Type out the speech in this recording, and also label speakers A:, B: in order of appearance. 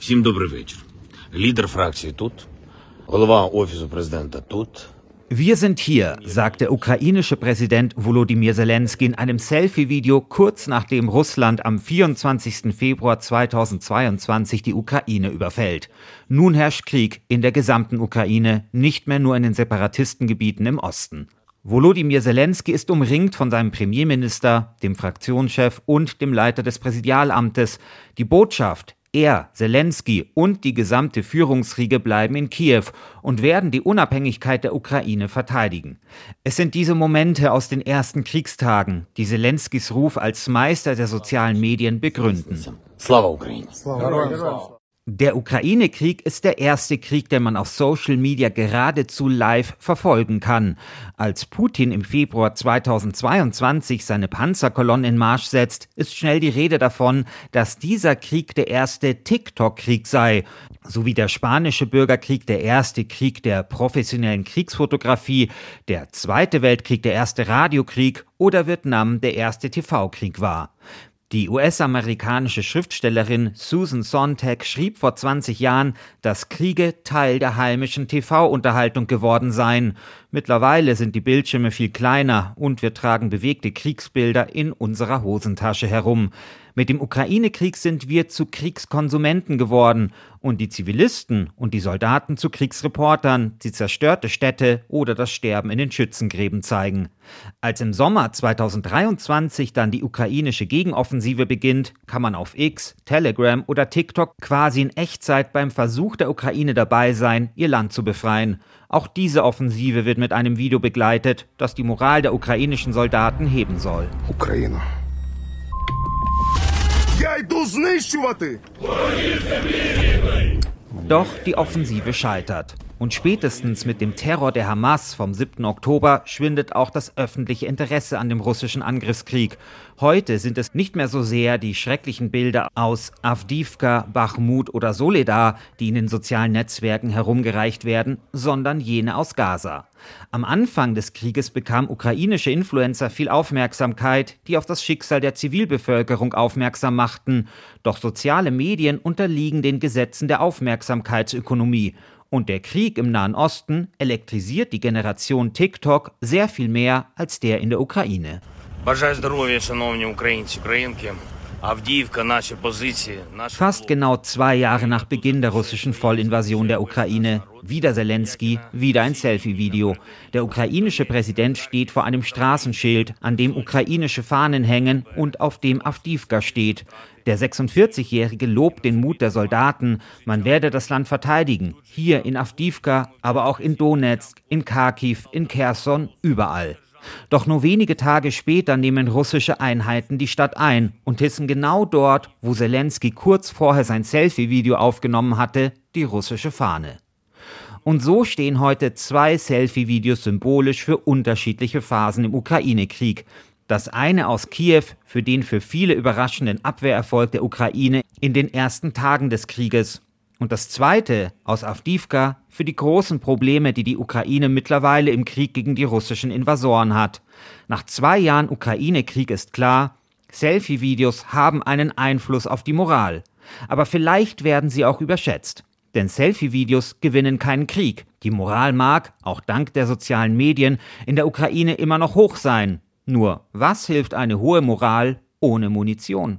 A: Всім добрий вечір. Лідер фракції тут, голова офісу президента тут.
B: Wir sind hier, sagt der ukrainische Präsident Volodymyr Zelensky in einem Selfie-Video kurz nachdem Russland am 24. Februar 2022 die Ukraine überfällt. Nun herrscht Krieg in der gesamten Ukraine, nicht mehr nur in den Separatistengebieten im Osten. Volodymyr Zelensky ist umringt von seinem Premierminister, dem Fraktionschef und dem Leiter des Präsidialamtes. Die Botschaft, er, Zelensky und die gesamte Führungsriege bleiben in Kiew und werden die Unabhängigkeit der Ukraine verteidigen. Es sind diese Momente aus den ersten Kriegstagen, die Zelenskys Ruf als Meister der sozialen Medien begründen.
A: Slava Ukraine.
B: Der Ukraine-Krieg ist der erste Krieg, den man auf Social Media geradezu live verfolgen kann. Als Putin im Februar 2022 seine Panzerkolonnen in Marsch setzt, ist schnell die Rede davon, dass dieser Krieg der erste TikTok-Krieg sei, so wie der spanische Bürgerkrieg der erste Krieg der professionellen Kriegsfotografie, der Zweite Weltkrieg der erste Radiokrieg oder Vietnam der erste TV-Krieg war. Die US-amerikanische Schriftstellerin Susan Sontag schrieb vor 20 Jahren, dass Kriege Teil der heimischen TV-Unterhaltung geworden seien. Mittlerweile sind die Bildschirme viel kleiner und wir tragen bewegte Kriegsbilder in unserer Hosentasche herum. Mit dem Ukraine-Krieg sind wir zu Kriegskonsumenten geworden und die Zivilisten und die Soldaten zu Kriegsreportern, die zerstörte Städte oder das Sterben in den Schützengräben zeigen. Als im Sommer 2023 dann die ukrainische Gegenoffensive beginnt, kann man auf X, Telegram oder TikTok quasi in Echtzeit beim Versuch der Ukraine dabei sein, ihr Land zu befreien. Auch diese Offensive wird mit einem Video begleitet, das die Moral der ukrainischen Soldaten heben soll.
C: Ukraine. Я йду знищувати!
B: Doch die Offensive scheitert. Und spätestens mit dem Terror der Hamas vom 7. Oktober schwindet auch das öffentliche Interesse an dem russischen Angriffskrieg. Heute sind es nicht mehr so sehr die schrecklichen Bilder aus Avdivka, Bachmut oder Soledar, die in den sozialen Netzwerken herumgereicht werden, sondern jene aus Gaza. Am Anfang des Krieges bekamen ukrainische Influencer viel Aufmerksamkeit, die auf das Schicksal der Zivilbevölkerung aufmerksam machten. Doch soziale Medien unterliegen den Gesetzen der Aufmerksamkeitsökonomie. Und der Krieg im Nahen Osten elektrisiert die Generation TikTok sehr viel mehr als der in der Ukraine.
A: Бажаю здоров'я, шановні українці, українки.
B: Fast genau zwei Jahre nach Beginn der russischen Vollinvasion der Ukraine, wieder Zelensky, wieder ein Selfie-Video. Der ukrainische Präsident steht vor einem Straßenschild, an dem ukrainische Fahnen hängen und auf dem Avdivka steht. Der 46-Jährige lobt den Mut der Soldaten. Man werde das Land verteidigen. Hier in Avdivka, aber auch in Donetsk, in Kharkiv, in Kherson, überall. Doch nur wenige Tage später nehmen russische Einheiten die Stadt ein und hissen genau dort, wo Zelensky kurz vorher sein Selfie-Video aufgenommen hatte, die russische Fahne. Und so stehen heute zwei Selfie-Videos symbolisch für unterschiedliche Phasen im Ukraine-Krieg. Das eine aus Kiew für den für viele überraschenden Abwehrerfolg der Ukraine in den ersten Tagen des Krieges und das zweite aus Avdivka für die großen Probleme, die die Ukraine mittlerweile im Krieg gegen die russischen Invasoren hat. Nach zwei Jahren Ukraine-Krieg ist klar, Selfie-Videos haben einen Einfluss auf die Moral. Aber vielleicht werden sie auch überschätzt. Denn Selfie-Videos gewinnen keinen Krieg. Die Moral mag, auch dank der sozialen Medien, in der Ukraine immer noch hoch sein. Nur, was hilft eine hohe Moral ohne Munition?